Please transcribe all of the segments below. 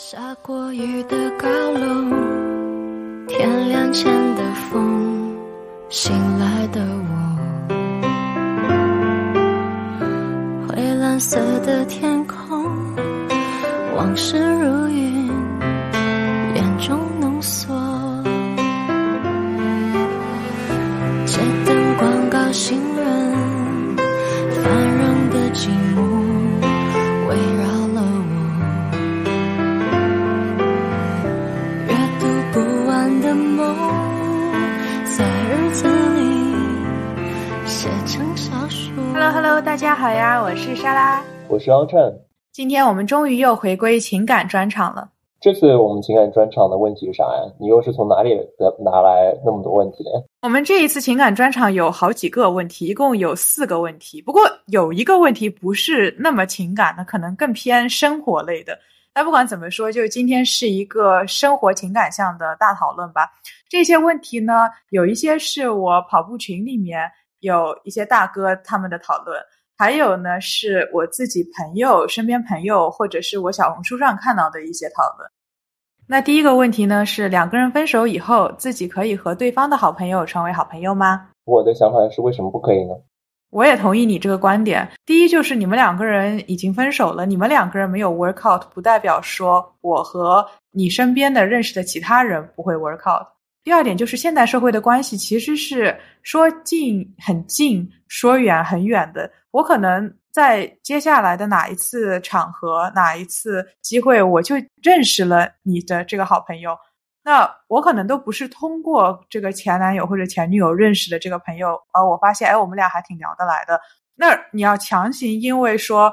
下过雨的高楼，天亮前的风，醒来的我，灰蓝色的天空，往事如云，家好呀，我是莎拉。我是杨晨。今天我们终于又回归情感专场了。这次我们情感专场的问题是啥呀？你又是从哪里得拿来那么多问题的呀？我们这一次情感专场有好几个问题，一共有四个问题。不过有一个问题不是那么情感的，可能更偏生活类的。那不管怎么说，就今天是一个生活情感向的大讨论吧。这些问题呢，有一些是我跑步群里面有一些大哥他们的讨论，还有呢是我自己朋友、身边朋友或者是我小红书上看到的一些讨论。那第一个问题呢是两个人分手以后，自己可以和对方的好朋友成为好朋友吗？我的想法是为什么不可以呢？我也同意你这个观点。第一就是你们两个人已经分手了，你们两个人没有 work out，不代表说我和你身边的认识的其他人不会 work out。第二点就是现代社会的关系其实是说近很近，说远很远的。我可能在接下来的哪一次场合、哪一次机会，我就认识了你的这个好朋友。那我可能都不是通过这个前男友或者前女友认识的这个朋友，而我发现，哎，我们俩还挺聊得来的。那你要强行因为说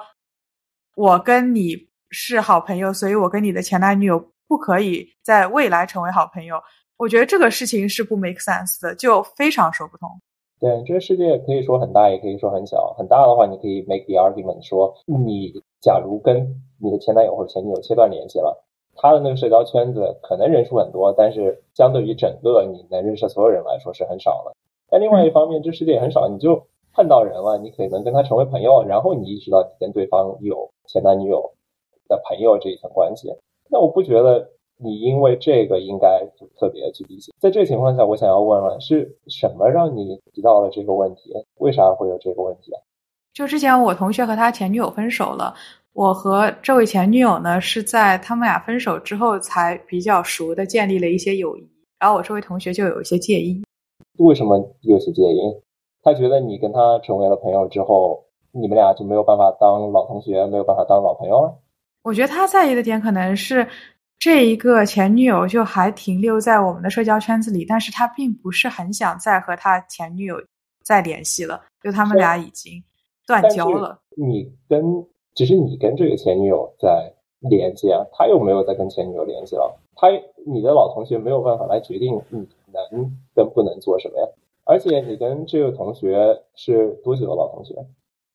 我跟你是好朋友，所以我跟你的前男女友不可以在未来成为好朋友。我觉得这个事情是不 make sense 的，就非常说不通。对，这个世界可以说很大，也可以说很小。很大的话，你可以 make the argument 说，你假如跟你的前男友或者前女友切断联系了，他的那个社交圈子可能人数很多，但是相对于整个你能认识的所有人来说是很少的。但另外一方面，这世界也很少，你就碰到人了，你可能跟他成为朋友，然后你意识到你跟对方有前男女友的朋友这一层关系。那我不觉得你因为这个应该就特别去理解。在这个情况下，我想要问问，是什么让你提到了这个问题？为啥会有这个问题啊？就之前我同学和他前女友分手了，我和这位前女友呢是在他们俩分手之后才比较熟的建立了一些友谊，然后我这位同学就有一些介意。为什么有些介意？他觉得你跟他成为了朋友之后，你们俩就没有办法当老同学，没有办法当老朋友了？我觉得他在意的点可能是这一个前女友就还停留在我们的社交圈子里，但是他并不是很想再和他前女友再联系了，就他们俩已经断交了。你跟只是你跟这个前女友在联系啊，他又没有再跟前女友联系了。他你的老同学没有办法来决定你能跟不能做什么呀。而且你跟这个同学是多久的老同学？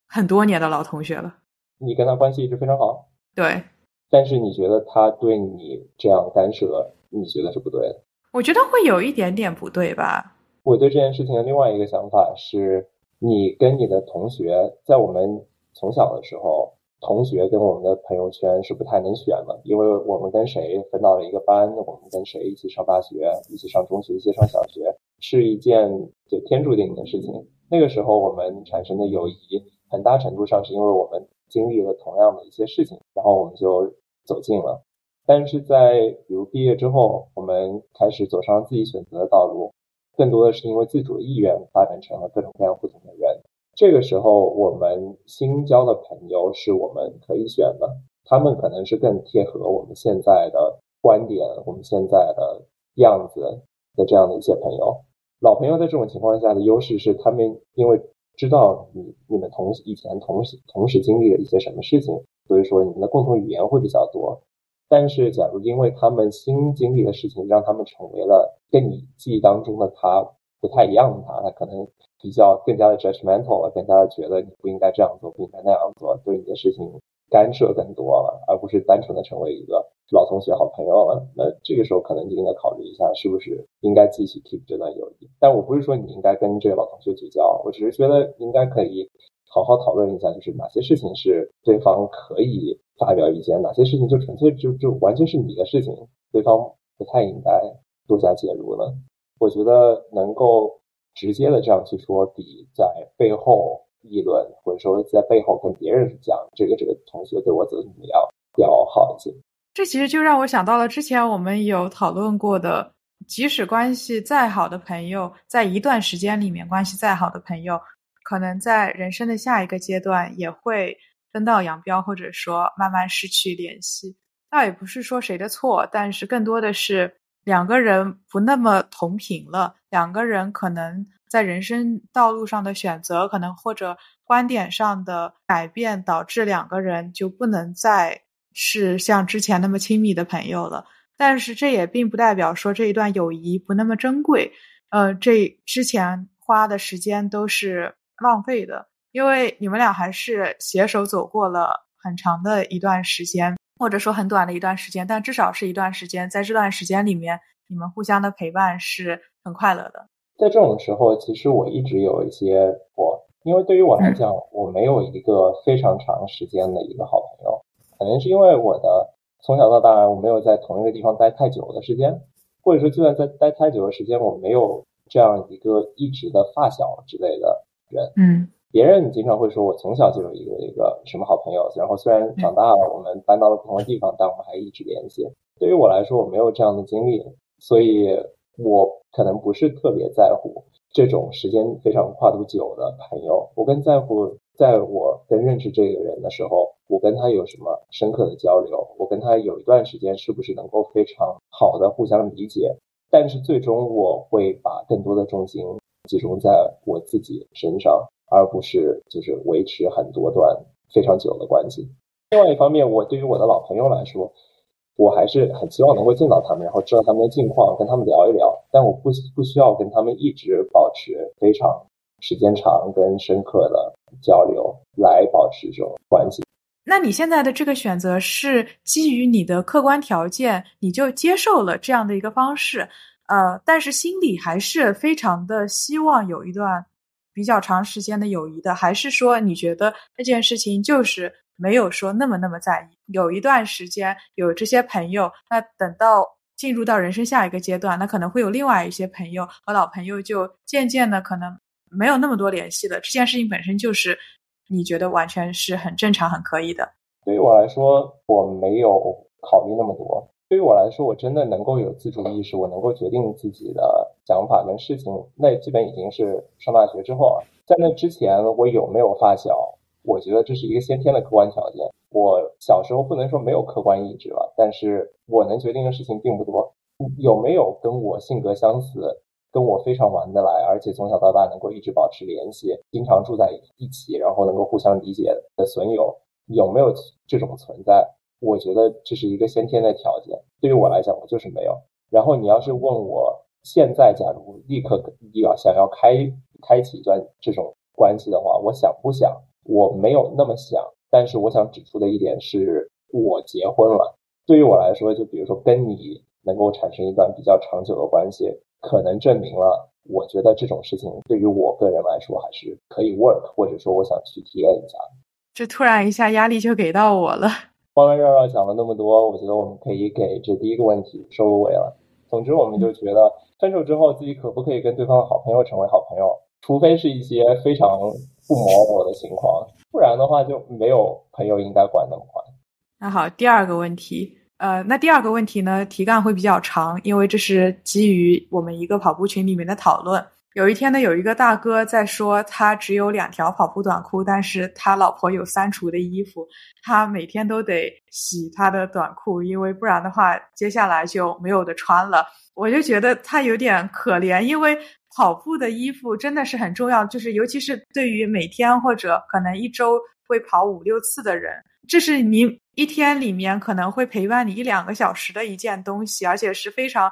很多年的老同学了。你跟他关系一直非常好，对，但是你觉得他对你这样干涉，你觉得是不对的？我觉得会有一点点不对吧。我对这件事情的另外一个想法是，你跟你的同学在我们从小的时候，同学跟我们的朋友圈是不太能选的，因为我们跟谁分到了一个班，我们跟谁一起上大学，一起上中学，一起上小学，是一件就天注定的事情。那个时候我们产生的友谊，很大程度上是因为我们经历了同样的一些事情，然后我们就走近了。但是在比如毕业之后，我们开始走上自己选择的道路，更多的是因为自主的意愿发展成了各种各样不同的人。这个时候，我们新交的朋友是我们可以选的，他们可能是更贴合我们现在的观点、我们现在的样子的这样的一些朋友。老朋友在这种情况下的优势是，他们因为知道你你们同以前同时同时经历了一些什么事情，所以说你们的共同语言会比较多。但是，假如因为他们新经历的事情，让他们成为了跟你记忆当中的他不太一样的他，他可能比较更加的 judgmental 了，更加的觉得你不应该这样做，不应该那样做，对你的事情干涉更多了，而不是单纯的成为一个老同学、好朋友了。那这个时候可能就应该考虑一下，是不是应该继续 keep 这段友谊。但我不是说你应该跟这个老同学绝交，我只是觉得应该可以好好讨论一下，就是哪些事情是对方可以发表意见，哪些事情就纯粹就就完全是你的事情，对方不太应该多加介入呢？我觉得能够直接的这样去说，比在背后议论，或者说在背后跟别人讲这个这个同学对我怎么怎么样要好一些。这其实就让我想到了之前我们有讨论过的，即使关系再好的朋友，在一段时间里面关系再好的朋友，可能在人生的下一个阶段也会分道扬镳，或者说慢慢失去联系。倒也不是说谁的错，但是更多的是两个人不那么同频了，两个人可能在人生道路上的选择，可能或者观点上的改变，导致两个人就不能再。是像之前那么亲密的朋友了，但是这也并不代表说这一段友谊不那么珍贵。呃，这之前花的时间都是浪费的，因为你们俩还是携手走过了很长的一段时间，或者说很短的一段时间，但至少是一段时间。在这段时间里面，你们互相的陪伴是很快乐的。在这种时候，其实我一直有一些我，因为对于我来讲，我没有一个非常长时间的一个好朋友。可能是因为我的从小到大，我没有在同一个地方待太久的时间，或者说就算在待太久的时间，我没有这样一个一直的发小之类的人。嗯，别人经常会说我从小就有一个一个什么好朋友，然后虽然长大了，我们搬到了不同的地方，但我们还一直联系。对于我来说，我没有这样的经历，所以我可能不是特别在乎这种时间非常跨度久的朋友，我更在乎。在我跟认识这个人的时候，我跟他有什么深刻的交流？我跟他有一段时间是不是能够非常好的互相理解？但是最终我会把更多的重心集中在我自己身上，而不是就是维持很多段非常久的关系。另外一方面，我对于我的老朋友来说，我还是很希望能够见到他们，然后知道他们的近况，跟他们聊一聊。但我不不需要跟他们一直保持非常。时间长跟深刻的交流来保持这种关系。那你现在的这个选择是基于你的客观条件，你就接受了这样的一个方式，呃，但是心里还是非常的希望有一段比较长时间的友谊的，还是说你觉得这件事情就是没有说那么那么在意？有一段时间有这些朋友，那等到进入到人生下一个阶段，那可能会有另外一些朋友和老朋友就渐渐的可能。没有那么多联系了这件事情本身就是你觉得完全是很正常、很可以的。对于我来说，我没有考虑那么多。对于我来说，我真的能够有自主意识，我能够决定自己的想法跟事情，那基本已经是上大学之后了。在那之前，我有没有发小，我觉得这是一个先天的客观条件。我小时候不能说没有客观意志吧，但是我能决定的事情并不多。有没有跟我性格相似？跟我非常玩得来，而且从小到大能够一直保持联系，经常住在一起，然后能够互相理解的损友，有没有这种存在？我觉得这是一个先天的条件。对于我来讲，我就是没有。然后你要是问我现在，假如立刻要想要开开启一段这种关系的话，我想不想？我没有那么想。但是我想指出的一点是，我结婚了。对于我来说，就比如说跟你能够产生一段比较长久的关系。可能证明了，我觉得这种事情对于我个人来说还是可以 work，或者说我想去体验一下。这突然一下压力就给到我了。弯弯绕绕讲了那么多，我觉得我们可以给这第一个问题收尾了。总之，我们就觉得分手之后自己可不可以跟对方的好朋友成为好朋友，除非是一些非常不磨合的情况，不然的话就没有朋友应该管那么宽。那好，第二个问题。呃，那第二个问题呢，题干会比较长，因为这是基于我们一个跑步群里面的讨论。有一天呢，有一个大哥在说，他只有两条跑步短裤，但是他老婆有三厨的衣服，他每天都得洗他的短裤，因为不然的话，接下来就没有的穿了。我就觉得他有点可怜，因为跑步的衣服真的是很重要，就是尤其是对于每天或者可能一周会跑五六次的人。这是你一天里面可能会陪伴你一两个小时的一件东西，而且是非常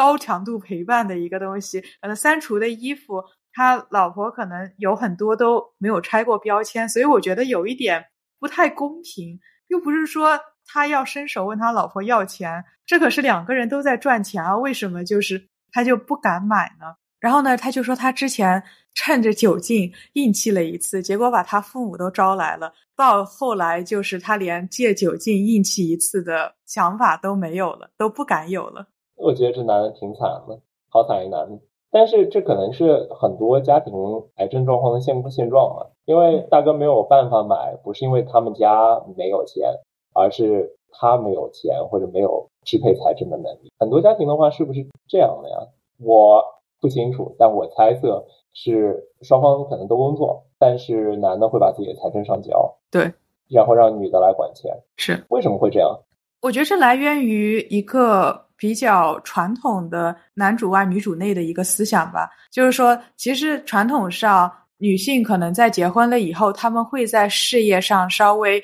高强度陪伴的一个东西。可能三厨的衣服，他老婆可能有很多都没有拆过标签，所以我觉得有一点不太公平。又不是说他要伸手问他老婆要钱，这可是两个人都在赚钱啊，为什么就是他就不敢买呢？然后呢，他就说他之前趁着酒劲硬气了一次，结果把他父母都招来了。到后来就是他连借酒劲硬气一次的想法都没有了，都不敢有了。我觉得这男的挺惨的，好惨一男的。但是这可能是很多家庭癌症状况的现现状嘛，因为大哥没有办法买，不是因为他们家没有钱，而是他没有钱或者没有支配财政的能力。很多家庭的话是不是这样的呀？我不清楚，但我猜测是双方可能都工作，但是男的会把自己的财政上交，对，然后让女的来管钱。是为什么会这样？我觉得是来源于一个。比较传统的男主外女主内的一个思想吧，就是说，其实传统上女性可能在结婚了以后，他们会在事业上稍微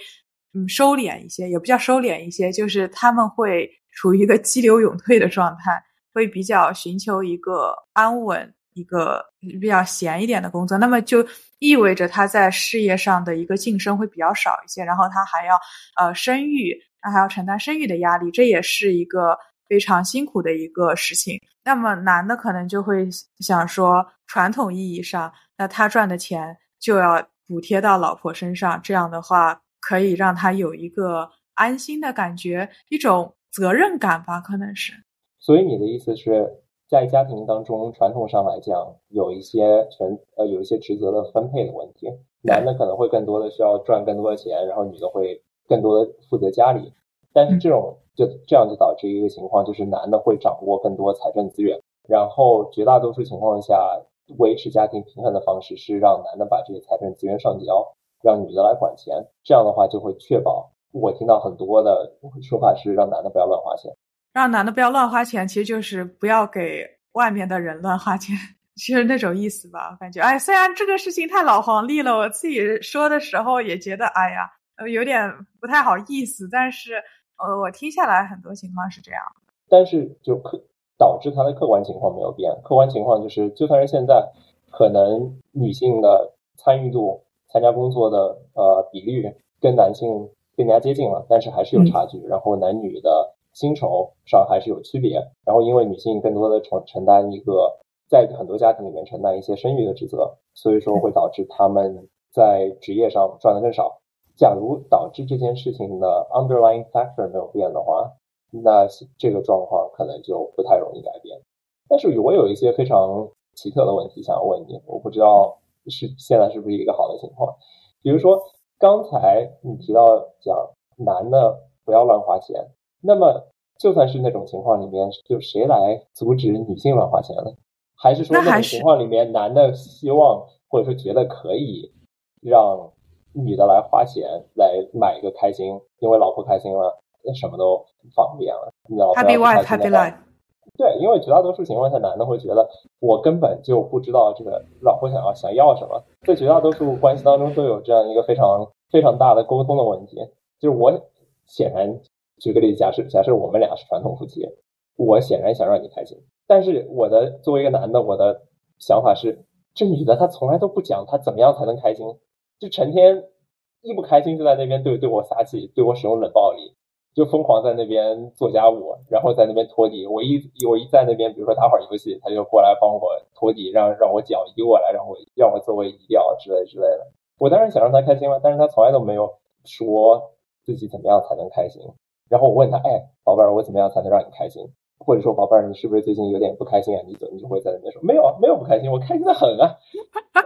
嗯收敛一些，也不叫收敛一些，就是他们会处于一个激流勇退的状态，会比较寻求一个安稳、一个比较闲一点的工作，那么就意味着他在事业上的一个晋升会比较少一些，然后他还要呃生育，他还要承担生育的压力，这也是一个。非常辛苦的一个事情，那么男的可能就会想说，传统意义上，那他赚的钱就要补贴到老婆身上，这样的话可以让他有一个安心的感觉，一种责任感吧，可能是。所以你的意思是在家庭当中，传统上来讲，有一些权呃有一些职责的分配的问题，男的可能会更多的需要赚更多的钱，然后女的会更多的负责家里，但是这种。就这样就导致一个情况，就是男的会掌握更多财政资源，然后绝大多数情况下维持家庭平衡的方式是让男的把这些财政资源上交，让女的来管钱。这样的话就会确保，我听到很多的说法是让男的不要乱花钱，让男的不要乱花钱，其实就是不要给外面的人乱花钱，其 实那种意思吧。感觉哎，虽然这个事情太老黄历了，我自己说的时候也觉得哎呀，呃，有点不太好意思，但是。呃，我听下来很多情况是这样，但是就客导致它的客观情况没有变。客观情况就是，就算是现在，可能女性的参与度、参加工作的呃比率跟男性更加接近了，但是还是有差距。然后男女的薪酬上还是有区别。然后因为女性更多的承承担一个在很多家庭里面承担一些生育的职责，所以说会导致他们在职业上赚的更少。假如导致这件事情的 underlying factor 没有变的话，那这个状况可能就不太容易改变。但是我有一些非常奇特的问题想要问你，我不知道是现在是不是一个好的情况。比如说刚才你提到讲男的不要乱花钱，那么就算是那种情况里面，就谁来阻止女性乱花钱呢？还是说那种情况里面男的希望或者说觉得可以让？女的来花钱来买一个开心，因为老婆开心了，什么都方便了。Happy wife, happy life。对，因为绝大多数情况下，男的会觉得我根本就不知道这个老婆想要想要什么。在绝大多数关系当中，都有这样一个非常非常大的沟通的问题。就是我显然举个例子，假设假设我们俩是传统夫妻，我显然想让你开心，但是我的作为一个男的，我的想法是，这女的她从来都不讲她怎么样才能开心。就成天一不开心就在那边对对我撒气，对我使用冷暴力，就疯狂在那边做家务，然后在那边拖地。我一我一在那边，比如说打会儿游戏，她就过来帮我拖地，让让我脚移过来，让我让我座位移掉之类之类的。我当然想让她开心了，但是她从来都没有说自己怎么样才能开心。然后我问他，哎，宝贝儿，我怎么样才能让你开心？或者说，宝贝儿，你是不是最近有点不开心啊？你怎你就会在那边说，没有，没有不开心，我开心的很啊。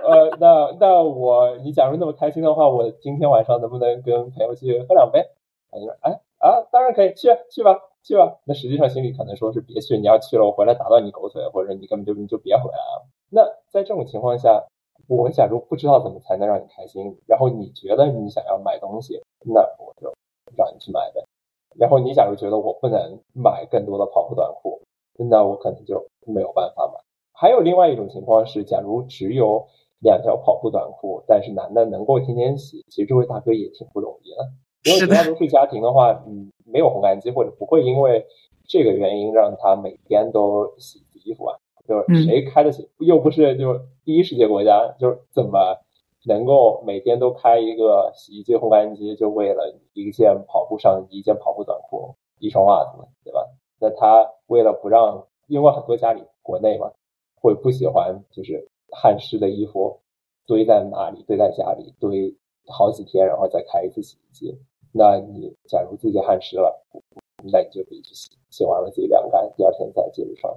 呃，那那我，你假如那么开心的话，我今天晚上能不能跟朋友去喝两杯？他就说，哎啊，当然可以，去去吧，去吧。那实际上心里可能说是别去，你要去了，我回来打断你狗腿，或者你根本就你就别回来了。那在这种情况下，我假如不知道怎么才能让你开心，然后你觉得你想要买东西，那我就让你去买呗。然后你假如觉得我不能买更多的跑步短裤，那我可能就没有办法买。还有另外一种情况是，假如只有两条跑步短裤，但是男的能够天天洗，其实这位大哥也挺不容易的。因为绝大多数家庭的话，嗯，没有烘干机，或者不会因为这个原因让他每天都洗衣服啊。就是谁开得起？又不是就第一世界国家，就是怎么？能够每天都开一个洗衣机、烘干机，就为了一件跑步上衣、一件跑步短裤、一双袜子，对吧？那他为了不让，因为很多家里国内嘛，会不喜欢就是汗湿的衣服堆在那里，堆在家里堆好几天，然后再开一次洗衣机。那你假如自己汗湿了，那你就可以去洗，洗完了自己晾干，第二天再接着穿。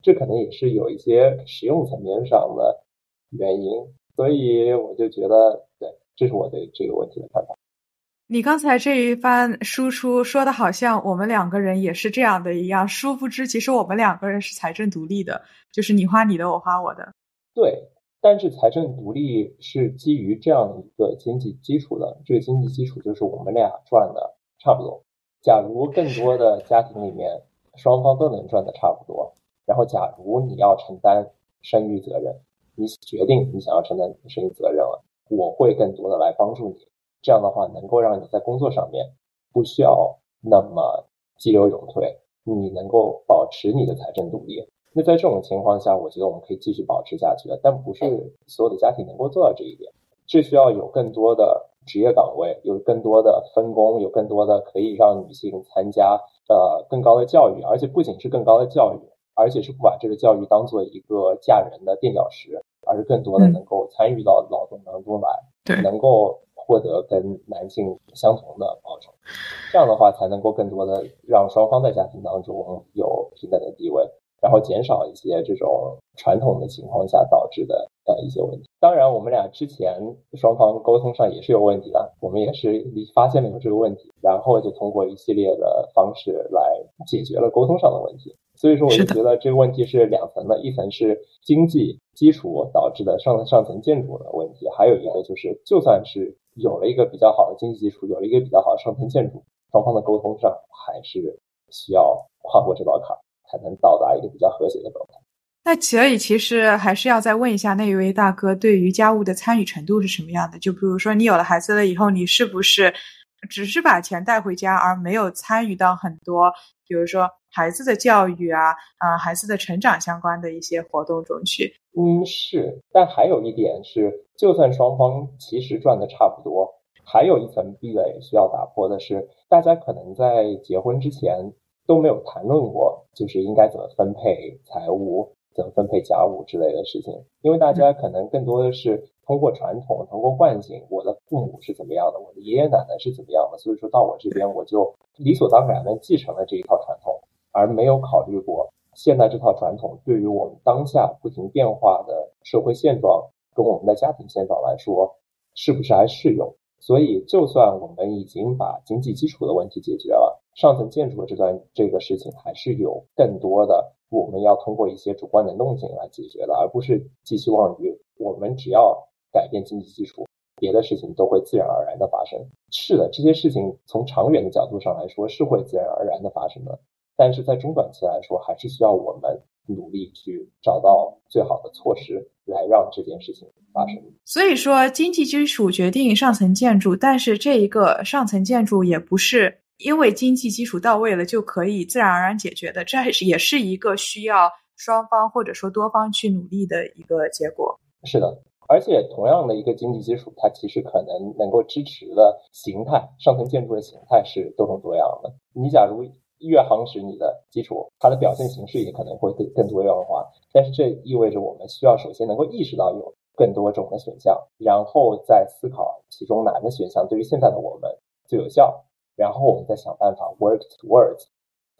这可能也是有一些实用层面上的原因，所以我就觉得，对，这是我对这个问题的看法。你刚才这一番输出说的好像我们两个人也是这样的一样，殊不知其实我们两个人是财政独立的，就是你花你的，我花我的。对，但是财政独立是基于这样一个经济基础的，这个经济基础就是我们俩赚的差不多。假如更多的家庭里面双方都能赚的差不多，然后假如你要承担生育责任，你决定你想要承担生育责任了，我会更多的来帮助你。这样的话，能够让你在工作上面不需要那么激流勇退，你能够保持你的财政独立。那在这种情况下，我觉得我们可以继续保持下去的。但不是所有的家庭能够做到这一点，这需要有更多的职业岗位，有更多的分工，有更多的可以让女性参加呃更高的教育，而且不仅是更高的教育，而且是不把这个教育当做一个嫁人的垫脚石，而是更多的能够参与到劳动当中来，对，能够。获得跟男性相同的报酬，这样的话才能够更多的让双方在家庭当中有平等的地位，然后减少一些这种传统的情况下导致的呃一些问题。当然，我们俩之前双方沟通上也是有问题的，我们也是发现了有这个问题，然后就通过一系列的方式来解决了沟通上的问题。所以说，我就觉得这个问题是两层的，一层是经济基础导致的上上层建筑的问题，还有一个就是就算是。有了一个比较好的经济基础，有了一个比较好的上层建筑，双方的沟通上还是需要跨过这道坎，才能到达一个比较和谐的状态。那所以其实还是要再问一下那一位大哥，对于家务的参与程度是什么样的？就比如说你有了孩子了以后，你是不是只是把钱带回家，而没有参与到很多，比如说孩子的教育啊啊孩子的成长相关的一些活动中去？嗯，是。但还有一点是。就算双方其实赚的差不多，还有一层壁垒需要打破的是，大家可能在结婚之前都没有谈论过，就是应该怎么分配财务、怎么分配家务之类的事情。因为大家可能更多的是通过传统、通过惯性，我的父母是怎么样的，我的爷爷奶奶是怎么样的，所以说到我这边我就理所当然的继承了这一套传统，而没有考虑过现在这套传统对于我们当下不停变化的社会现状。跟我们的家庭现状来说，是不是还适用？所以，就算我们已经把经济基础的问题解决了，上层建筑的这段这个事情，还是有更多的我们要通过一些主观能动性来解决的，而不是寄希望于我们只要改变经济基础，别的事情都会自然而然的发生。是的，这些事情从长远的角度上来说是会自然而然的发生的，但是在中短期来说，还是需要我们努力去找到最好的措施。来让这件事情发生。所以说，经济基础决定上层建筑，但是这一个上层建筑也不是因为经济基础到位了就可以自然而然解决的，这也是一个需要双方或者说多方去努力的一个结果。是的，而且同样的一个经济基础，它其实可能能够支持的形态，上层建筑的形态是多种多样的。你假如。越夯实你的基础，它的表现形式也可能会更更多样化。但是这意味着我们需要首先能够意识到有更多种的选项，然后再思考其中哪个选项对于现在的我们最有效，然后我们再想办法 work towards，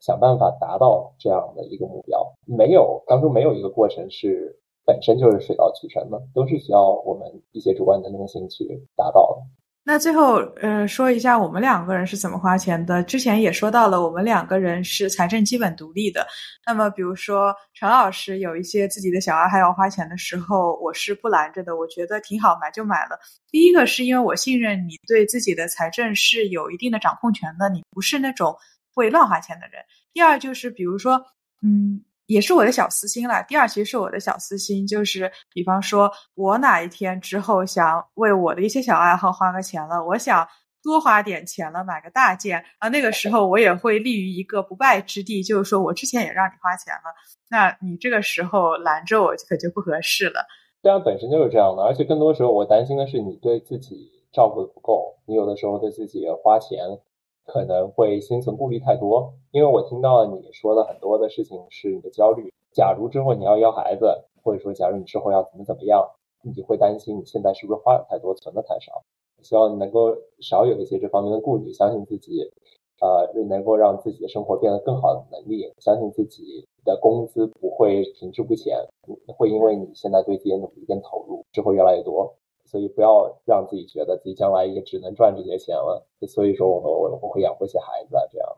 想办法达到这样的一个目标。没有当中没有一个过程是本身就是水到渠成的，都是需要我们一些主观能动性去达到的。那最后，呃，说一下我们两个人是怎么花钱的。之前也说到了，我们两个人是财政基本独立的。那么，比如说陈老师有一些自己的小爱好要花钱的时候，我是不拦着的。我觉得挺好，买就买了。第一个是因为我信任你对自己的财政是有一定的掌控权的，你不是那种会乱花钱的人。第二就是，比如说，嗯。也是我的小私心了。第二，其实是我的小私心，就是比方说，我哪一天之后想为我的一些小爱好花个钱了，我想多花点钱了，买个大件啊，那个时候我也会立于一个不败之地，就是说我之前也让你花钱了，那你这个时候拦着我可就不合适了。这样本身就是这样的，而且更多时候我担心的是你对自己照顾的不够，你有的时候对自己花钱。可能会心存顾虑太多，因为我听到你说的很多的事情是你的焦虑，假如之后你要要孩子，或者说假如你之后要怎么怎么样，你会担心你现在是不是花的太多，存的太少。希望你能够少有一些这方面的顾虑，相信自己，呃，能够让自己的生活变得更好的能力，相信自己的工资不会停滞不前，会因为你现在对自己的努力跟投入之后越来越多，所以不要让自己觉得自己将来也只能赚这些钱了。所以说，我们我我会养活些孩子啊，这样。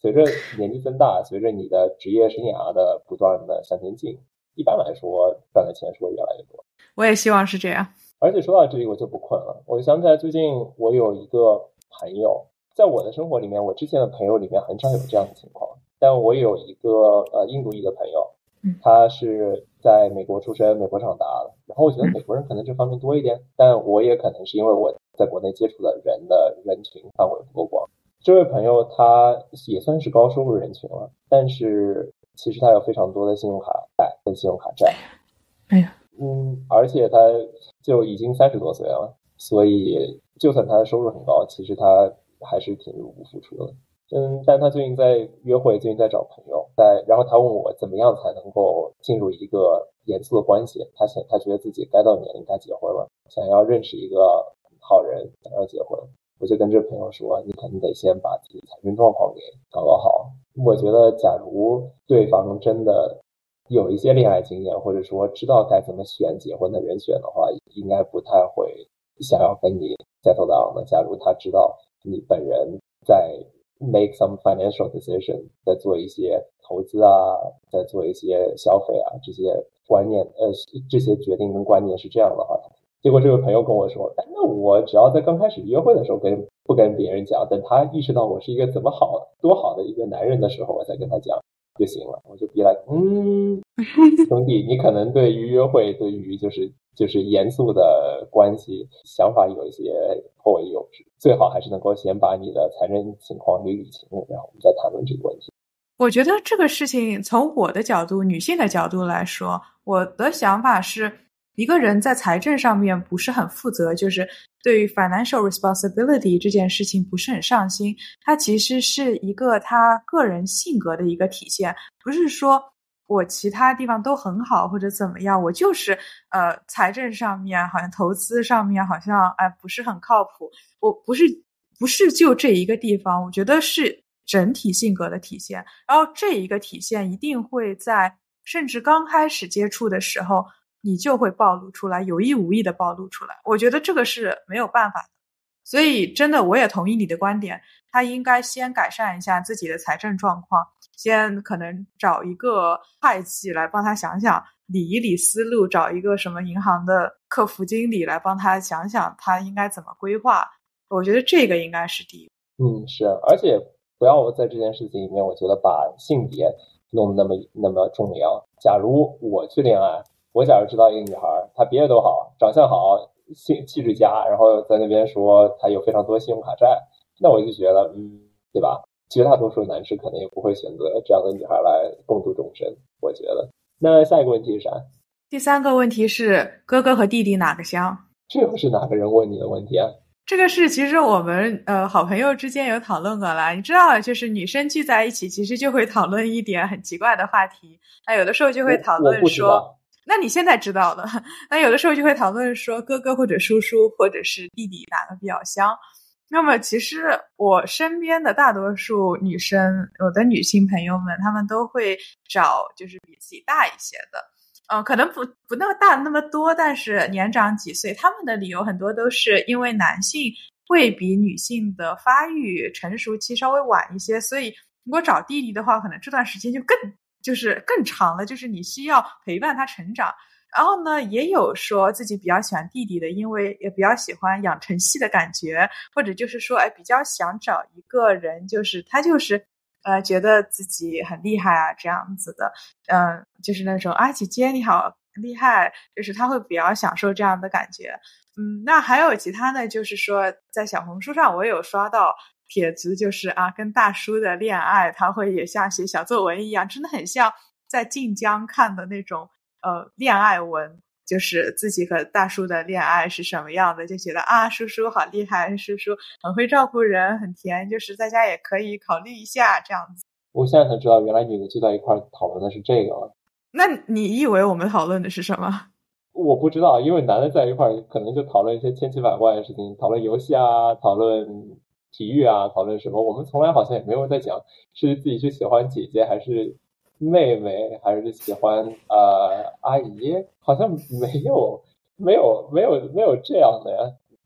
随着年纪增大，随着你的职业生涯的不断的向前进，一般来说赚的钱是会越来越多。我也希望是这样。而且说到这里，我就不困了。我想起来，最近我有一个朋友，在我的生活里面，我之前的朋友里面很少有这样的情况。但我有一个呃印度裔的朋友，他是在美国出生、美国长大的。然后我觉得美国人可能这方面多一点，但我也可能是因为我在国内接触的人的人群范围不够广。这位朋友他也算是高收入人群了，但是其实他有非常多的信用卡贷跟信用卡债。哎呀。嗯，而且他就已经三十多岁了，所以就算他的收入很高，其实他还是挺入不敷出的。嗯，但他最近在约会，最近在找朋友，在然后他问我怎么样才能够进入一个严肃的关系。他想，他觉得自己该到年龄该结婚了，想要认识一个好人，想要结婚。我就跟这朋友说，你肯定得先把自己财政状况给搞搞好。我觉得，假如对方真的。有一些恋爱经验，或者说知道该怎么选结婚的人选的话，应该不太会想要跟你 settle down 的。假如他知道你本人在 make some financial decision，在做一些投资啊，在做一些消费啊这些观念，呃，这些决定跟观念是这样的话，结果这位朋友跟我说，那我只要在刚开始约会的时候跟不跟别人讲，等他意识到我是一个怎么好多好的一个男人的时候，我再跟他讲。就行了，我就比来，嗯，兄弟，你可能对于约会，对于就是就是严肃的关系想法有一些颇为幼稚，最好还是能够先把你的财政情况捋捋清，然后我们再谈论这个问题。我觉得这个事情从我的角度，女性的角度来说，我的想法是。一个人在财政上面不是很负责，就是对于 financial responsibility 这件事情不是很上心。他其实是一个他个人性格的一个体现，不是说我其他地方都很好或者怎么样，我就是呃财政上面好像投资上面好像哎不是很靠谱。我不是不是就这一个地方，我觉得是整体性格的体现。然后这一个体现一定会在甚至刚开始接触的时候。你就会暴露出来，有意无意的暴露出来。我觉得这个是没有办法的，所以真的我也同意你的观点，他应该先改善一下自己的财政状况，先可能找一个会计来帮他想想，理一理思路，找一个什么银行的客服经理来帮他想想他应该怎么规划。我觉得这个应该是第一。嗯，是，而且不要在这件事情里面，我觉得把性别弄得那么那么重要。假如我去恋爱。我假如知道一个女孩，她别的都好，长相好，性气质佳，然后在那边说她有非常多信用卡债，那我就觉得，嗯，对吧？绝大多数男士可能也不会选择这样的女孩来共度终身。我觉得。那下一个问题是啥？第三个问题是哥哥和弟弟哪个香？这又是哪个人问你的问题啊？这个是其实我们呃好朋友之间有讨论过了。你知道，就是女生聚在一起，其实就会讨论一点很奇怪的话题。那有的时候就会讨论说。那你现在知道了，那有的时候就会讨论说哥哥或者叔叔或者是弟弟哪个比较香。那么其实我身边的大多数女生，我的女性朋友们，她们都会找就是比自己大一些的，嗯，可能不不那么大那么多，但是年长几岁。他们的理由很多都是因为男性会比女性的发育成熟期稍微晚一些，所以如果找弟弟的话，可能这段时间就更。就是更长了，就是你需要陪伴他成长。然后呢，也有说自己比较喜欢弟弟的，因为也比较喜欢养成系的感觉，或者就是说，哎，比较想找一个人，就是他就是，呃，觉得自己很厉害啊，这样子的，嗯，就是那种啊，姐姐你好厉害，就是他会比较享受这样的感觉。嗯，那还有其他呢，就是说在小红书上我有刷到。帖子就是啊，跟大叔的恋爱，他会也像写小作文一样，真的很像在晋江看的那种呃恋爱文，就是自己和大叔的恋爱是什么样的，就觉得啊，叔叔好厉害，叔叔很会照顾人，很甜，就是大家也可以考虑一下这样子。我现在才知道，原来你们聚在一块讨论的是这个。那你以为我们讨论的是什么？我不知道，因为男的在一块儿，可能就讨论一些千奇百怪的事情，讨论游戏啊，讨论体育啊，讨论什么。我们从来好像也没有在讲是自己是喜欢姐姐还是妹妹，还是喜欢呃阿姨，好像没有，没有，没有，没有这样的呀。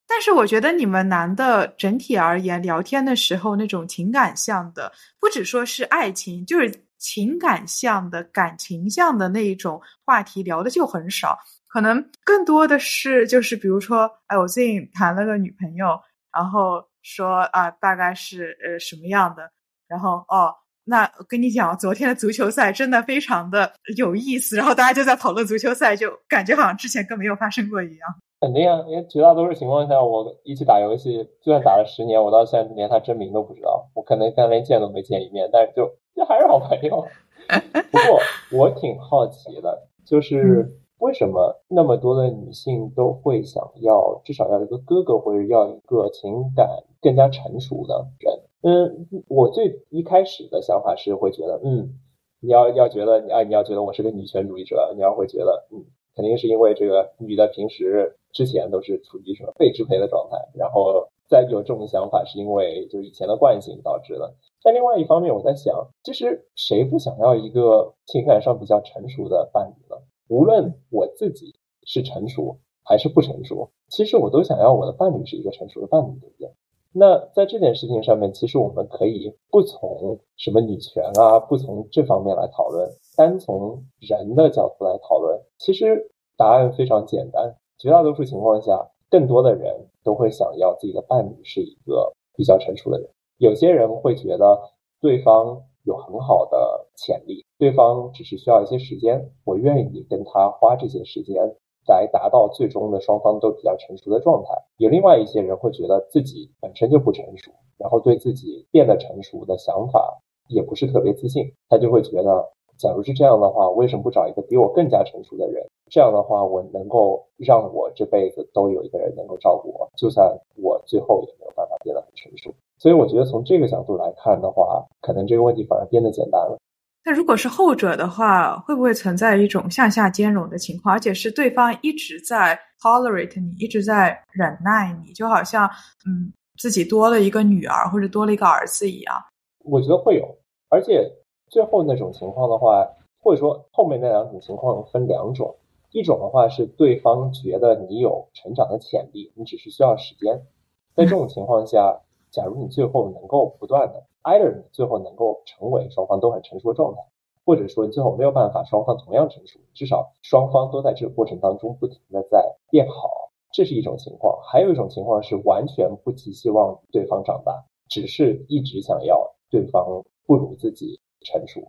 但是我觉得你们男的整体而言，聊天的时候那种情感向的，不只说是爱情，就是情感向的、感情向的那一种话题聊的就很少。可能更多的是就是比如说，哎，我最近谈了个女朋友，然后说啊，大概是呃什么样的，然后哦，那跟你讲，昨天的足球赛真的非常的有意思，然后大家就在讨论足球赛，就感觉好像之前跟没有发生过一样。肯定啊，因为绝大多数情况下，我一起打游戏，就算打了十年，我到现在连他真名都不知道。我可能跟他连见都没见一面，但是就就还是好朋友。不过我挺好奇的，就是为什么那么多的女性都会想要至少要一个哥哥，或者要一个情感更加成熟的人？嗯，我最一开始的想法是会觉得，嗯，你要要觉得啊，你要觉得我是个女权主义者，你要会觉得，嗯，肯定是因为这个女的平时。之前都是处于什么被支配的状态，然后再有这种想法，是因为就是以前的惯性导致的。但另外一方面，我在想，其实谁不想要一个情感上比较成熟的伴侣呢？无论我自己是成熟还是不成熟，其实我都想要我的伴侣是一个成熟的伴侣，对不对？那在这件事情上面，其实我们可以不从什么女权啊，不从这方面来讨论，单从人的角度来讨论，其实答案非常简单。绝大多数情况下，更多的人都会想要自己的伴侣是一个比较成熟的人。有些人会觉得对方有很好的潜力，对方只是需要一些时间，我愿意跟他花这些时间来达到最终的双方都比较成熟的状态。有另外一些人会觉得自己本身就不成熟，然后对自己变得成熟的想法也不是特别自信，他就会觉得，假如是这样的话，为什么不找一个比我更加成熟的人？这样的话，我能够让我这辈子都有一个人能够照顾我，就算我最后也没有办法变得很成熟。所以，我觉得从这个角度来看的话，可能这个问题反而变得简单了。那如果是后者的话，会不会存在一种向下兼容的情况，而且是对方一直在 tolerate 你，一直在忍耐你，就好像嗯自己多了一个女儿或者多了一个儿子一样？我觉得会有，而且最后那种情况的话，或者说后面那两种情况分两种。一种的话是对方觉得你有成长的潜力，你只是需要时间。在这种情况下，假如你最后能够不断的，either 你最后能够成为双方都很成熟的状态，或者说你最后没有办法双方同样成熟，至少双方都在这个过程当中不停的在变好，这是一种情况。还有一种情况是完全不寄希望对方长大，只是一直想要对方不如自己成熟，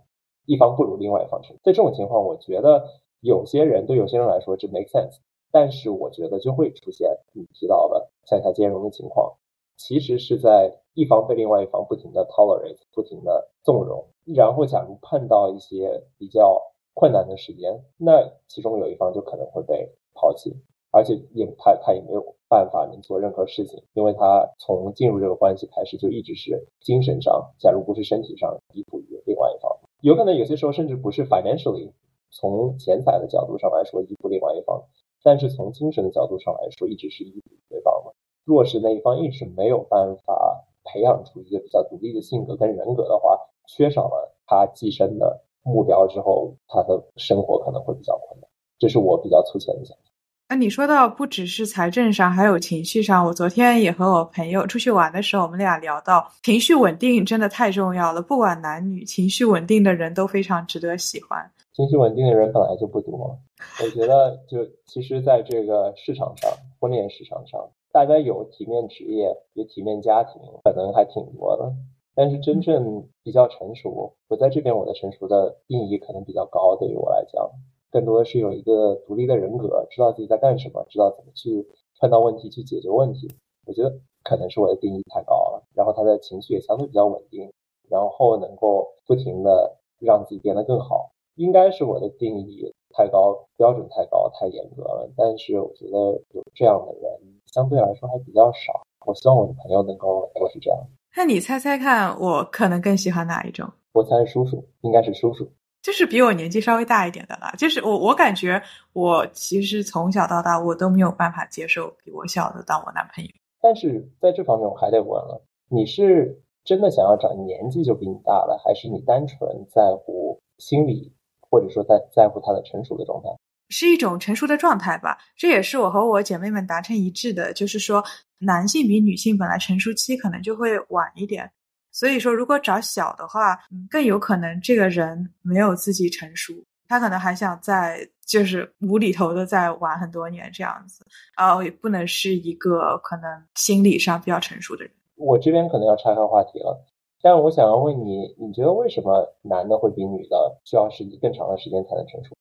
一方不如另外一方成熟。在这种情况，我觉得。有些人对有些人来说这 make sense，但是我觉得就会出现你提到的向下兼容的情况，其实是在一方被另外一方不停的 tolerate，不停的纵容，然后假如碰到一些比较困难的时间，那其中有一方就可能会被抛弃，而且也他他也没有办法能做任何事情，因为他从进入这个关系开始就一直是精神上，假如不是身体上依附于另外一方，有可能有些时候甚至不是 financially。从钱财的角度上来说，依附另外一方；但是从精神的角度上来说，一直是依附对方嘛。弱势那一方一直没有办法培养出一个比较独立的性格跟人格的话，缺少了他寄生的目标之后，他的生活可能会比较困难。这是我比较粗浅的想法。那你说到不只是财政上，还有情绪上。我昨天也和我朋友出去玩的时候，我们俩聊到情绪稳定真的太重要了。不管男女，情绪稳定的人都非常值得喜欢。情绪稳定的人本来就不多，我觉得就其实在这个市场上，婚恋市场上，大概有体面职业、有体面家庭，可能还挺多的。但是真正比较成熟，我在这边我的成熟的定义可能比较高，对于我来讲，更多的是有一个独立的人格，知道自己在干什么，知道怎么去碰到问题去解决问题。我觉得可能是我的定义太高了。然后他的情绪也相对比较稳定，然后能够不停的让自己变得更好。应该是我的定义太高，标准太高，太严格了。但是我觉得有这样的人相对来说还比较少。我希望我的朋友能够都是这样。那你猜猜看，我可能更喜欢哪一种？我猜叔叔，应该是叔叔。就是比我年纪稍微大一点的啦。就是我我感觉我其实从小到大我都没有办法接受比我小的当我男朋友。但是在这方面我还得问了，你是真的想要找年纪就比你大了，还是你单纯在乎心理，或者说在在乎他的成熟的状态？是一种成熟的状态吧，这也是我和我姐妹们达成一致的，就是说男性比女性本来成熟期可能就会晚一点，所以说如果找小的话，更有可能这个人没有自己成熟，他可能还想在就是无厘头的再玩很多年这样子，啊，也不能是一个可能心理上比较成熟的人。我这边可能要岔开话题了，但我想要问你，你觉得为什么男的会比女的需要时间更长的时间才能成熟？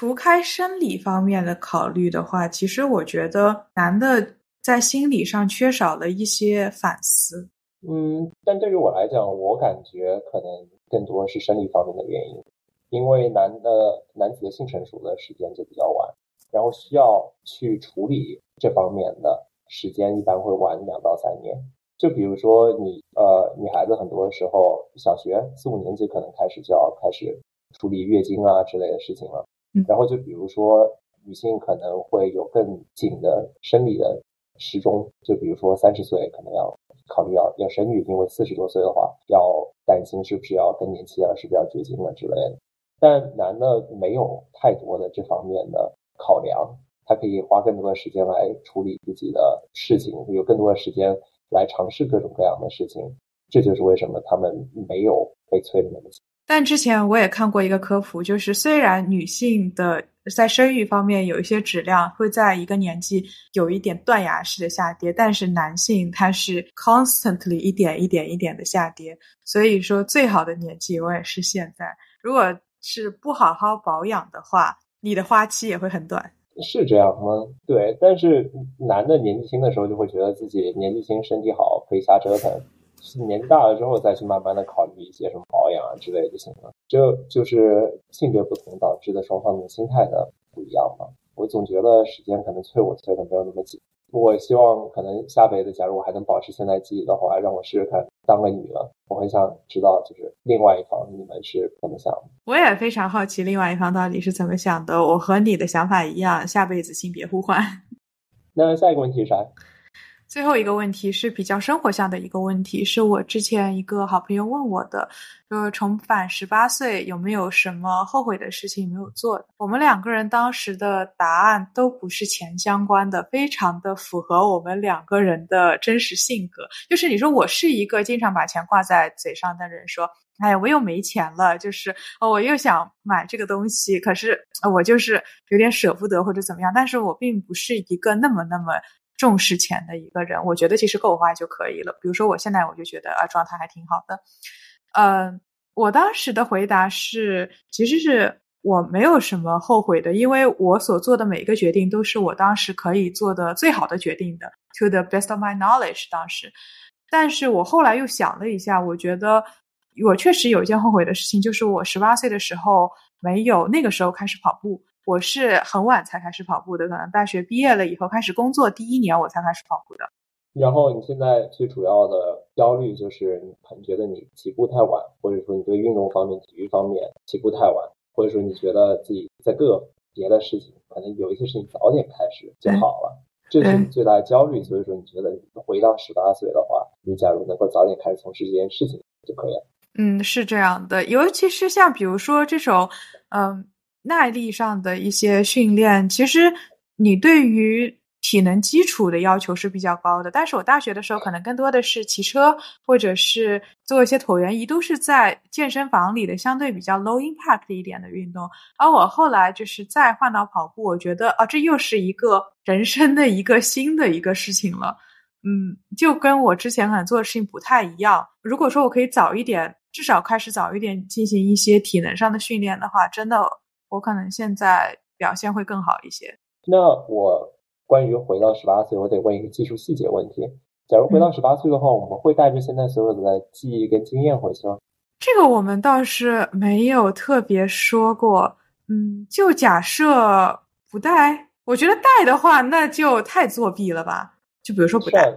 除开生理方面的考虑的话，其实我觉得男的在心理上缺少了一些反思。嗯，但对于我来讲，我感觉可能更多是生理方面的原因，因为男的男子的性成熟的时间就比较晚，然后需要去处理这方面的时间一般会晚两到三年。就比如说你呃，女孩子很多时候小学四五年级可能开始就要开始处理月经啊之类的事情了。然后就比如说，女性可能会有更紧的生理的时钟，就比如说三十岁可能要考虑要要生育，因为四十多岁的话要担心是不是要更年期了，是不是要绝经了之类的。但男的没有太多的这方面的考量，他可以花更多的时间来处理自己的事情，有更多的时间来尝试各种各样的事情。这就是为什么他们没有被催的那么紧。但之前我也看过一个科普，就是虽然女性的在生育方面有一些质量会在一个年纪有一点断崖式的下跌，但是男性他是 constantly 一点一点一点的下跌。所以说，最好的年纪永远是现在。如果是不好好保养的话，你的花期也会很短。是这样吗？对，但是男的年纪轻的时候就会觉得自己年纪轻身体好，可以瞎折腾。年纪大了之后，再去慢慢的考虑一些什么啊之类就行了。这就是性别不同导致的双方的心态的不一样嘛。我总觉得时间可能催我催的没有那么紧。我希望可能下辈子，假如我还能保持现在记忆的话，让我试试看当个女的。我很想知道，就是另外一方你们是怎么想的。我也非常好奇另外一方到底是怎么想的。我和你的想法一样，下辈子性别互换。那下一个问题是啥？最后一个问题是比较生活向的一个问题，是我之前一个好朋友问我的，就是重返十八岁有没有什么后悔的事情没有做的？我们两个人当时的答案都不是钱相关的，非常的符合我们两个人的真实性格。就是你说我是一个经常把钱挂在嘴上的人，说，哎呀，我又没钱了，就是哦我又想买这个东西，可是我就是有点舍不得或者怎么样，但是我并不是一个那么那么。重视钱的一个人，我觉得其实够花就可以了。比如说我现在我就觉得啊，状态还挺好的。呃，我当时的回答是，其实是我没有什么后悔的，因为我所做的每一个决定都是我当时可以做的最好的决定的，to the best of my knowledge。当时，但是我后来又想了一下，我觉得我确实有一件后悔的事情，就是我十八岁的时候没有那个时候开始跑步。我是很晚才开始跑步的，可能大学毕业了以后开始工作第一年我才开始跑步的。然后你现在最主要的焦虑就是你可能觉得你起步太晚，或者说你对运动方面、体育方面起步太晚，或者说你觉得自己在各别的事情可能有一些事情早点开始就好了，这是你最大的焦虑。所以说你觉得回到十八岁的话，你假如能够早点开始从事这件事情就可以了。嗯，是这样的，尤其是像比如说这种，嗯。耐力上的一些训练，其实你对于体能基础的要求是比较高的。但是我大学的时候可能更多的是骑车，或者是做一些椭圆仪，都是在健身房里的相对比较 low impact 一点的运动。而我后来就是再换到跑步，我觉得啊，这又是一个人生的一个新的一个事情了。嗯，就跟我之前可能做的事情不太一样。如果说我可以早一点，至少开始早一点进行一些体能上的训练的话，真的。我可能现在表现会更好一些。那我关于回到十八岁，我得问一个技术细节问题。假如回到十八岁的话，我们会带着现在所有的记忆跟经验回去吗？这个我们倒是没有特别说过。嗯，就假设不带，我觉得带的话，那就太作弊了吧？就比如说不带，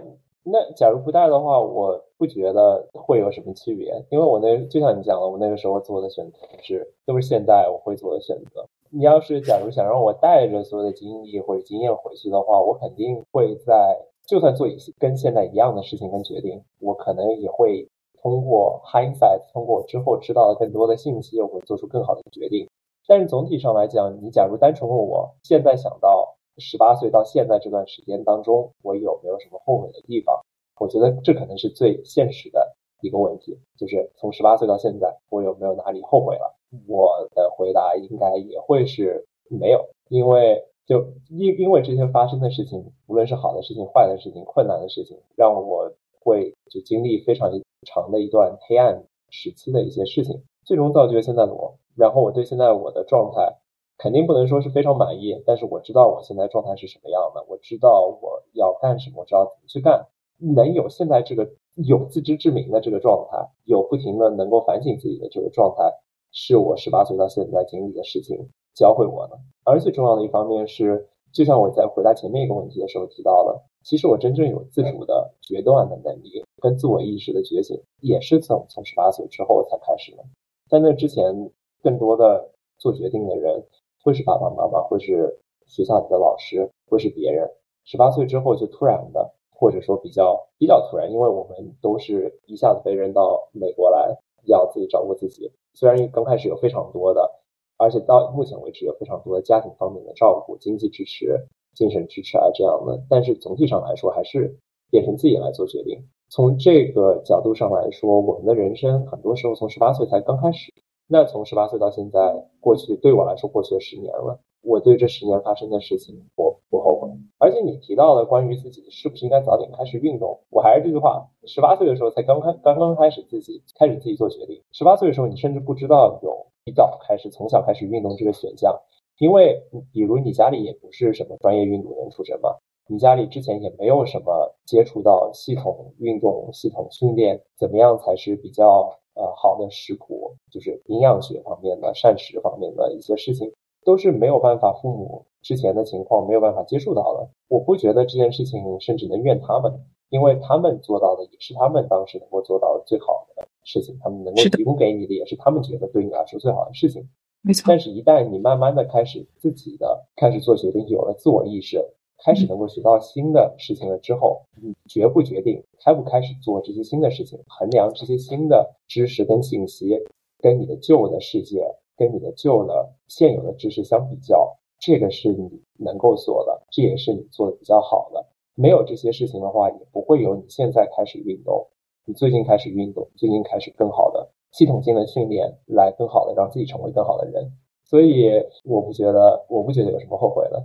那假如不带的话，我不觉得会有什么区别，因为我那就像你讲的，我那个时候做的选择是都是现在我会做的选择。你要是假如想让我带着所有的经历或者经验回去的话，我肯定会在就算做一些跟现在一样的事情跟决定，我可能也会通过 hindsight，通过之后知道的更多的信息，我会做出更好的决定。但是总体上来讲，你假如单纯问我现在想到十八岁到现在这段时间当中，我有没有什么后悔的地方？我觉得这可能是最现实的一个问题，就是从十八岁到现在，我有没有哪里后悔了？我的回答应该也会是没有，因为就因因为这些发生的事情，无论是好的事情、坏的事情、困难的事情，让我会就经历非常长的一段黑暗时期的一些事情，最终造就现在的我。然后我对现在我的状态肯定不能说是非常满意，但是我知道我现在状态是什么样的，我知道我要干什么，我知道怎么去干。能有现在这个有自知之明的这个状态，有不停的能够反省自己的这个状态，是我十八岁到现在经历的事情教会我的。而最重要的一方面是，就像我在回答前面一个问题的时候提到了，其实我真正有自主的决断的能力跟自我意识的觉醒，也是从从十八岁之后才开始的。在那之前。更多的做决定的人会是爸爸妈妈，会是学校里的老师，会是别人。十八岁之后就突然的，或者说比较比较突然，因为我们都是一下子被扔到美国来，要自己照顾自己。虽然刚开始有非常多的，而且到目前为止有非常多的家庭方面的照顾、经济支持、精神支持啊这样的，但是总体上来说还是变成自己来做决定。从这个角度上来说，我们的人生很多时候从十八岁才刚开始。那从十八岁到现在过去，对我来说过去了十年了。我对这十年发生的事情，我不后悔。而且你提到了关于自己是不是应该早点开始运动，我还是这句话：十八岁的时候才刚开，刚刚开始自己开始自己做决定。十八岁的时候，你甚至不知道有提早开始从小开始运动这个选项，因为比如你家里也不是什么专业运动员出身嘛，你家里之前也没有什么接触到系统运动、系统训练，怎么样才是比较。呃，好的食谱就是营养学方面的、膳食方面的一些事情，都是没有办法，父母之前的情况没有办法接触到的。我不觉得这件事情甚至能怨他们，因为他们做到的也是他们当时能够做到的最好的事情，他们能够提供给你的也是他们觉得对你来说最好的事情。没错。但是，一旦你慢慢的开始自己的开始做决定，有了自我意识。开始能够学到新的事情了之后，你决不决定开不开始做这些新的事情，衡量这些新的知识跟信息跟你的旧的世界、跟你的旧的现有的知识相比较，这个是你能够做的，这也是你做的比较好的。没有这些事情的话，也不会有你现在开始运动，你最近开始运动，最近开始更好的系统性的训练，来更好的让自己成为更好的人。所以，我不觉得，我不觉得有什么后悔的。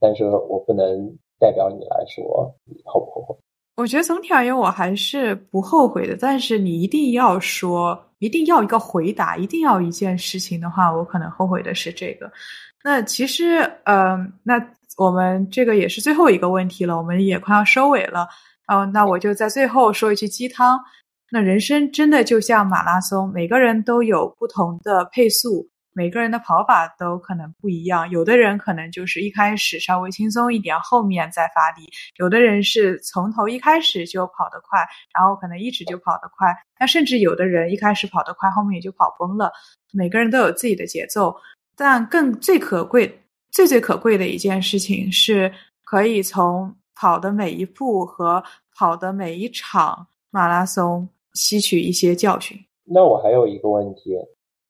但是我不能代表你来说你后不后悔。我觉得总体而言，我还是不后悔的。但是你一定要说，一定要一个回答，一定要一件事情的话，我可能后悔的是这个。那其实，嗯，那我们这个也是最后一个问题了，我们也快要收尾了。哦，那我就在最后说一句鸡汤：那人生真的就像马拉松，每个人都有不同的配速。每个人的跑法都可能不一样，有的人可能就是一开始稍微轻松一点，后面再发力；有的人是从头一开始就跑得快，然后可能一直就跑得快。那甚至有的人一开始跑得快，后面也就跑崩了。每个人都有自己的节奏，但更最可贵、最最可贵的一件事情是，可以从跑的每一步和跑的每一场马拉松吸取一些教训。那我还有一个问题。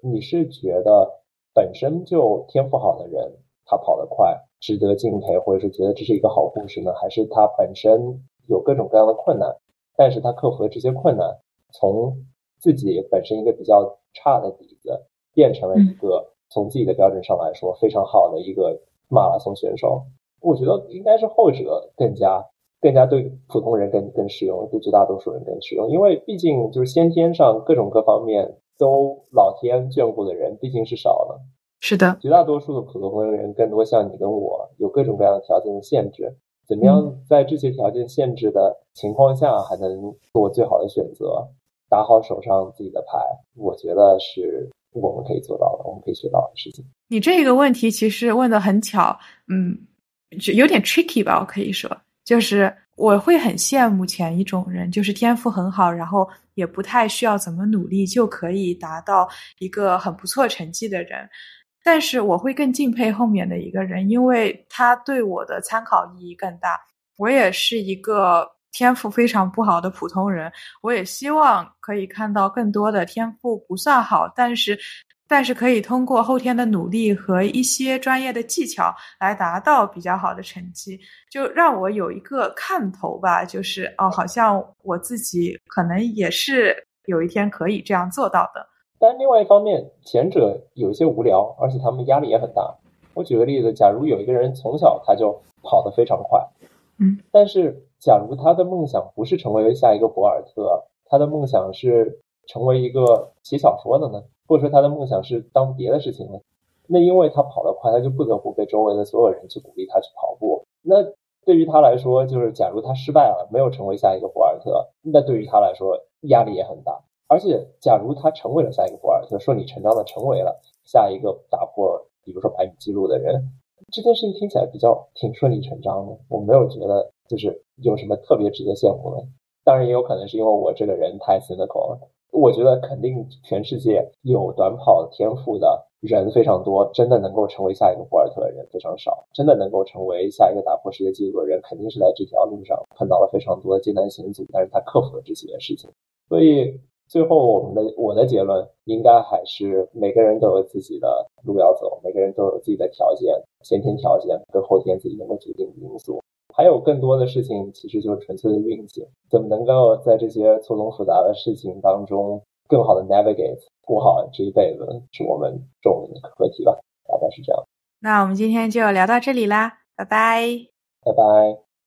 你是觉得本身就天赋好的人，他跑得快，值得敬佩，或者是觉得这是一个好故事呢？还是他本身有各种各样的困难，但是他克服了这些困难，从自己本身一个比较差的底子，变成了一个从自己的标准上来说非常好的一个马拉松选手？我觉得应该是后者更加更加对普通人更更适用，对绝大多数人更适用，因为毕竟就是先天上各种各方面。都老天眷顾的人毕竟是少了，是的，绝大多数的普通的人更多像你跟我，有各种各样的条件的限制。怎么样在这些条件限制的情况下，还能做最好的选择，打好手上自己的牌？我觉得是我们可以做到的，我们可以学到的事情。你这个问题其实问的很巧，嗯，就有点 tricky 吧，我可以说，就是我会很羡慕前一种人，就是天赋很好，然后也不太需要怎么努力就可以达到一个很不错成绩的人。但是我会更敬佩后面的一个人，因为他对我的参考意义更大。我也是一个天赋非常不好的普通人，我也希望可以看到更多的天赋不算好，但是。但是可以通过后天的努力和一些专业的技巧来达到比较好的成绩，就让我有一个看头吧，就是哦，好像我自己可能也是有一天可以这样做到的。但另外一方面，前者有一些无聊，而且他们压力也很大。我举个例子，假如有一个人从小他就跑得非常快，嗯，但是假如他的梦想不是成为下一个博尔特，他的梦想是成为一个写小说的呢？或者说他的梦想是当别的事情呢？那因为他跑得快，他就不得不被周围的所有人去鼓励他去跑步。那对于他来说，就是假如他失败了，没有成为下一个博尔特，那对于他来说压力也很大。而且，假如他成为了下一个博尔特，顺理成章的成为了下一个打破，比如说百米记录的人，这件事情听起来比较挺顺理成章的。我没有觉得就是有什么特别值得羡慕的。当然，也有可能是因为我这个人太 cynical 了。我觉得肯定全世界有短跑天赋的人非常多，真的能够成为下一个博尔特的人非常少。真的能够成为下一个打破世界纪录的人，肯定是在这条路上碰到了非常多的艰难险阻，但是他克服了这些事情。所以最后我们的我的结论应该还是每个人都有自己的路要走，每个人都有自己的条件，先天条件跟后天自己能够决定的因素。还有更多的事情，其实就是纯粹的运气。怎么能够在这些错综复杂的事情当中，更好的 navigate 过好这一辈子，是我们众人的课题吧？大概是这样。那我们今天就聊到这里啦，拜拜，拜拜。